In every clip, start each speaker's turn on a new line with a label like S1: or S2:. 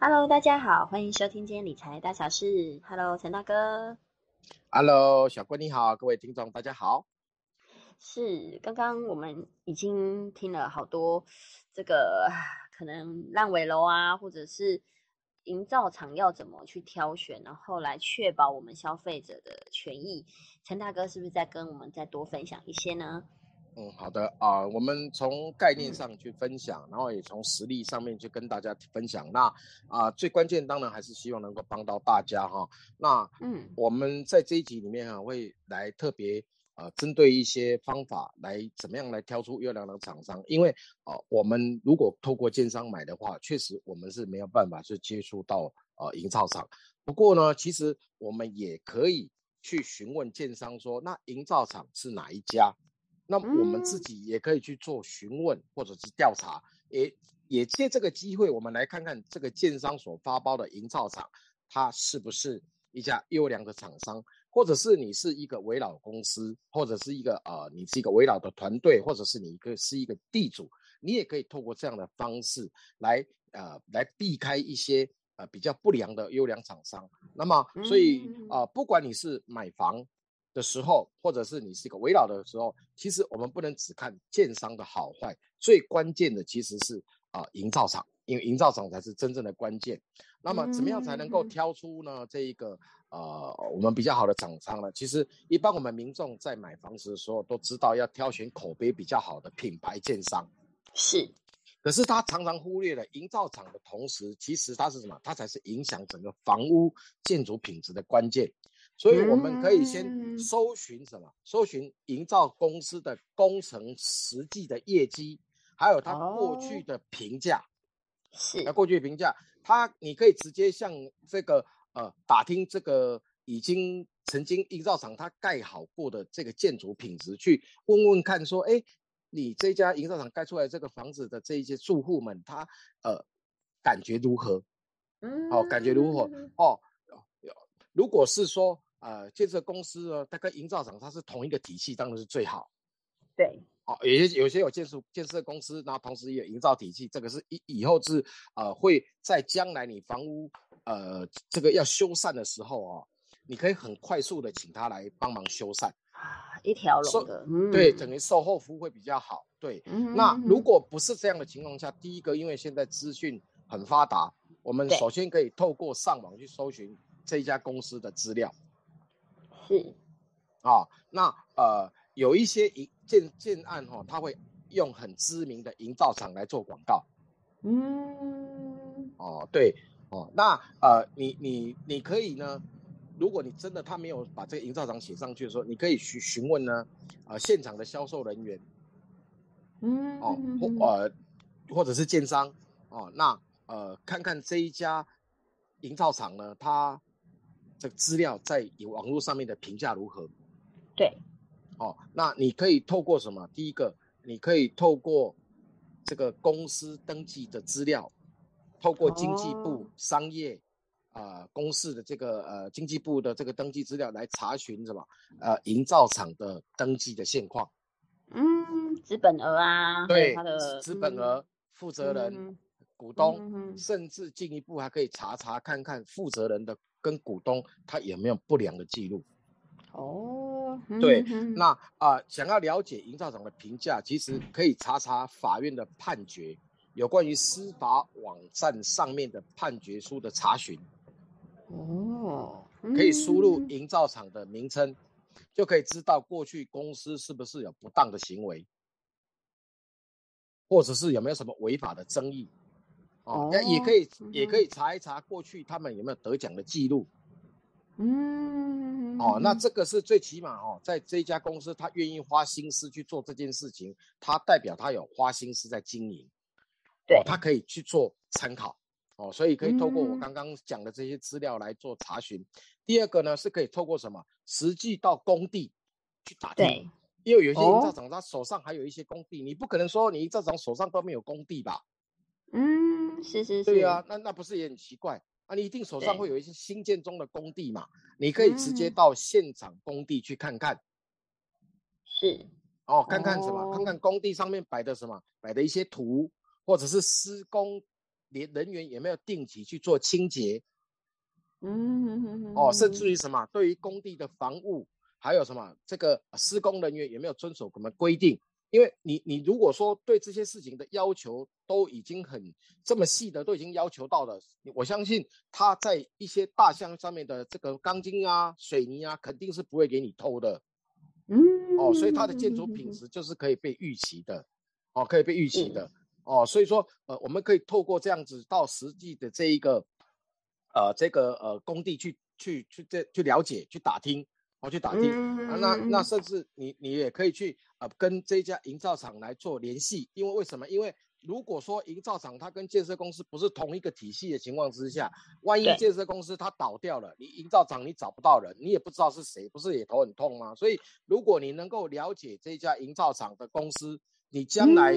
S1: Hello，大家好，欢迎收听今天理财大小事。Hello，陈大哥。
S2: Hello，小郭你好，各位听众大家好。
S1: 是，刚刚我们已经听了好多这个 可能烂尾楼啊，或者是营造厂要怎么去挑选，然后来确保我们消费者的权益。陈大哥是不是再跟我们再多分享一些呢？
S2: 嗯，好的啊，我们从概念上去分享，然后也从实力上面去跟大家分享。那啊，最关键当然还是希望能够帮到大家哈。那嗯，我们在这一集里面啊，会来特别呃，针对一些方法来怎么样来挑出优良的厂商，因为啊，我们如果透过建商买的话，确实我们是没有办法去接触到呃营造厂。不过呢，其实我们也可以去询问建商说，那营造厂是哪一家？那我们自己也可以去做询问或者是调查，也也借这个机会，我们来看看这个建商所发包的营造厂，它是不是一家优良的厂商，或者是你是一个围老公司，或者是一个呃，你是一个围老的团队，或者是你一个是一个地主，你也可以透过这样的方式来呃来避开一些呃比较不良的优良厂商。那么，所以啊，不管你是买房。的时候，或者是你是一个围绕的时候，其实我们不能只看建商的好坏，最关键的其实是啊营造厂，因为营造厂才是真正的关键。那么怎么样才能够挑出呢这一个呃我们比较好的厂商呢？其实一般我们民众在买房子的时候都知道要挑选口碑比较好的品牌建商，
S1: 是。
S2: 可是他常常忽略了营造厂的同时，其实它是什么？它才是影响整个房屋建筑品质的关键。所以我们可以先搜寻什么？搜寻营造公司的工程实际的业绩，还有他过去的评价。
S1: 是，
S2: 那过去的评价，他你可以直接向这个呃打听这个已经曾经营造厂他盖好过的这个建筑品质，去问问看说，哎，你这家营造厂盖出来这个房子的这一些住户们，他呃感觉如何？嗯，哦，感觉如何？哦，如果是说。呃，建设公司呢，它跟营造厂它是同一个体系，当然是最好。
S1: 对，
S2: 哦，有些有些有建设建设公司，然后同时也有营造体系，这个是以以后是呃会在将来你房屋呃这个要修缮的时候啊，你可以很快速的请他来帮忙修缮
S1: 啊，一条龙的，
S2: 对，等于售后服务会比较好。对，那如果不是这样的情况下，第一个，因为现在资讯很发达，我们首先可以透过上网去搜寻这一家公司的资料。
S1: 是，
S2: 啊，那呃，有一些营建建案哈，他会用很知名的营造厂来做广告。嗯，哦，对，哦，那呃，你你你可以呢，如果你真的他没有把这个营造厂写上去的时候，你可以询询问呢，呃，现场的销售人员，嗯，哦，或呃，或者是建商，哦，那呃，看看这一家营造厂呢，他。这个资料在网络上面的评价如何？
S1: 对，
S2: 哦，那你可以透过什么？第一个，你可以透过这个公司登记的资料，透过经济部商业啊公司的这个呃经济部的这个登记资料来查询什么？呃，营造厂的登记的现况。
S1: 嗯，资本额啊，
S2: 对，它的资本额、负责人、股东，甚至进一步还可以查查看看负责人的。跟股东他有没有不良的记录？哦，对，那啊，想要了解营造厂的评价，其实可以查查法院的判决，有关于司法网站上面的判决书的查询。哦，可以输入营造厂的名称，就可以知道过去公司是不是有不当的行为，或者是有没有什么违法的争议。哦，那也可以，也可以查一查过去他们有没有得奖的记录。嗯，哦，那这个是最起码哦，在这家公司他愿意花心思去做这件事情，他代表他有花心思在经营。
S1: 对，
S2: 他可以去做参考。哦，所以可以透过我刚刚讲的这些资料来做查询。第二个呢，是可以透过什么？实际到工地去打听。
S1: 对，
S2: 因为有些营造厂他手上还有一些工地，你不可能说你营造厂手上都没有工地吧？
S1: 嗯，是是是，
S2: 对啊，那那不是也很奇怪啊？你一定手上会有一些新建中的工地嘛？你可以直接到现场工地去看看，
S1: 是
S2: 哦，看看什么？看看工地上面摆的什么？摆的一些图，或者是施工连人员有没有定期去做清洁？嗯，哦，甚至于什么，对于工地的房屋，还有什么这个施工人员有没有遵守什么规定？因为你你如果说对这些事情的要求都已经很这么细的，都已经要求到了，我相信他在一些大项上面的这个钢筋啊、水泥啊，肯定是不会给你偷的。嗯，哦，所以它的建筑品质就是可以被预期的，哦，可以被预期的。哦，所以说，呃，我们可以透过这样子到实际的这一个，呃，这个呃工地去去去这去了解、去打听，哦，去打听。啊，那那甚至你你也可以去呃跟这家营造厂来做联系，因为为什么？因为如果说营造厂它跟建设公司不是同一个体系的情况之下，万一建设公司它倒掉了，你营造厂你找不到人，你也不知道是谁，不是也头很痛吗？所以如果你能够了解这家营造厂的公司。你将来，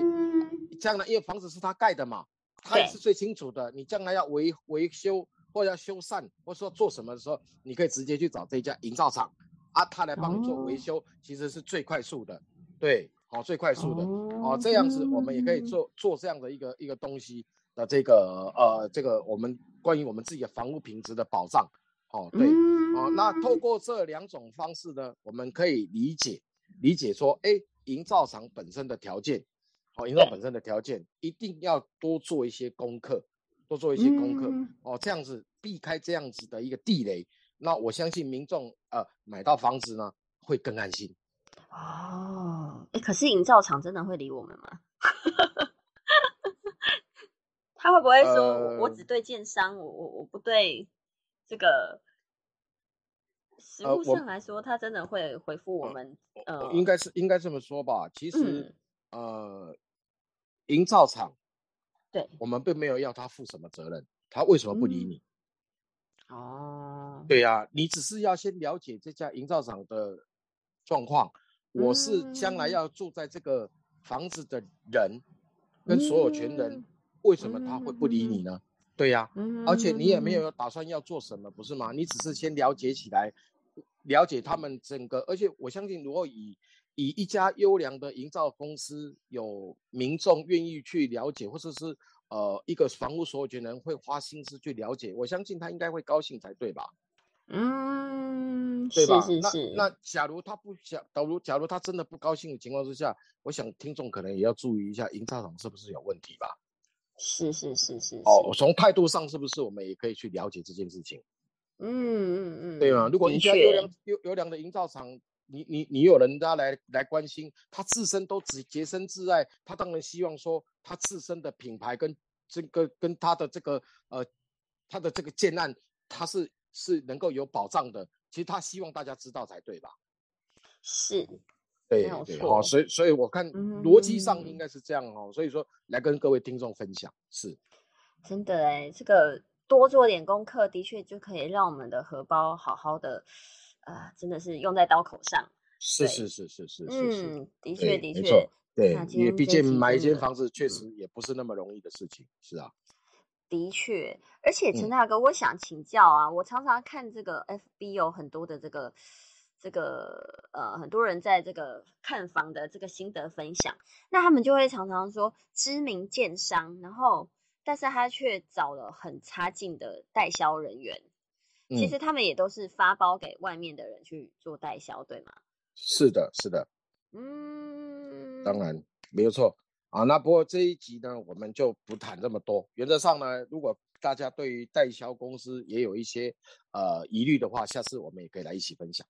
S2: 将来因为房子是他盖的嘛，他也是最清楚的。你将来要维维修或者要修缮，或者说做什么的时候，你可以直接去找这家营造厂，啊，他来帮你做维修，其实是最快速的。对，好，最快速的。哦，这样子我们也可以做做这样的一个一个东西的这个呃这个我们关于我们自己的房屋品质的保障。哦，对，哦，那透过这两种方式呢，我们可以理解理解说，哎。营造厂本身的条件，好，营造本身的条件一定要多做一些功课，多做一些功课哦，这样子避开这样子的一个地雷，那我相信民众呃买到房子呢会更安心。
S1: 哦，哎，可是营造厂真的会理我们吗？他会不会说我只对建商，我我我不对这个？实物上来说，他真的会回复我们。呃，
S2: 应该是应该这么说吧。其实，呃，营造厂，
S1: 对，
S2: 我们并没有要他负什么责任。他为什么不理你？哦，对呀，你只是要先了解这家营造厂的状况。我是将来要住在这个房子的人，跟所有权人，为什么他会不理你呢？对呀，而且你也没有打算要做什么，不是吗？你只是先了解起来。了解他们整个，而且我相信，如果以以一家优良的营造公司，有民众愿意去了解，或者是呃一个房屋所有权人会花心思去了解，我相信他应该会高兴才对吧？
S1: 嗯，对吧？是是是。
S2: 那假如他不想，假如假如他真的不高兴的情况之下，我想听众可能也要注意一下营造厂是不是有问题吧？
S1: 是是是是。
S2: 哦，从态度上是不是我们也可以去了解这件事情？嗯嗯嗯，对吗？如果一家优良优优良的营造厂，你你你有人家来来关心，他自身都只洁身自爱，他当然希望说他自身的品牌跟这个跟他的这个呃他的这个建案，他是是能够有保障的。其实他希望大家知道才对吧？
S1: 是，
S2: 对对，好，所以所以我看逻辑上应该是这样哦。所以说来跟各位听众分享，是
S1: 真的哎，这个。多做点功课，的确就可以让我们的荷包好好的，呃，真的是用在刀口上。
S2: 是是是是是，嗯，
S1: 的确的确，
S2: 对，因为毕竟买一间房子确实也不是那么容易的事情，是啊。
S1: 的确，而且陈大哥，我想请教啊，我常常看这个 FB 有很多的这个这个呃，很多人在这个看房的这个心得分享，那他们就会常常说知名建商，然后。但是他却找了很差劲的代销人员，其实他们也都是发包给外面的人去做代销，对吗？
S2: 是的，是的，嗯，当然没有错啊。那不过这一集呢，我们就不谈这么多。原则上呢，如果大家对于代销公司也有一些呃疑虑的话，下次我们也可以来一起分享。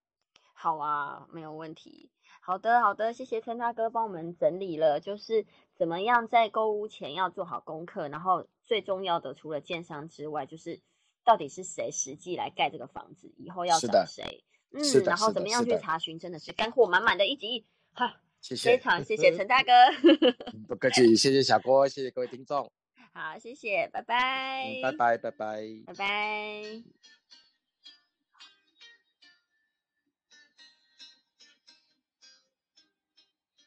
S1: 好啊，没有问题。好的，好的，谢谢陈大哥帮我们整理了，就是怎么样在购物前要做好功课，然后最重要的除了建商之外，就是到底是谁实际来盖这个房子，以后要找谁，嗯，然后怎么样去查询，真的是干货满满的一集，哈，
S2: 谢谢，
S1: 非常谢谢陈大哥，
S2: 不客气，谢谢小郭，谢谢各位听众，
S1: 好，谢谢，拜拜，
S2: 拜拜，拜拜，
S1: 拜拜。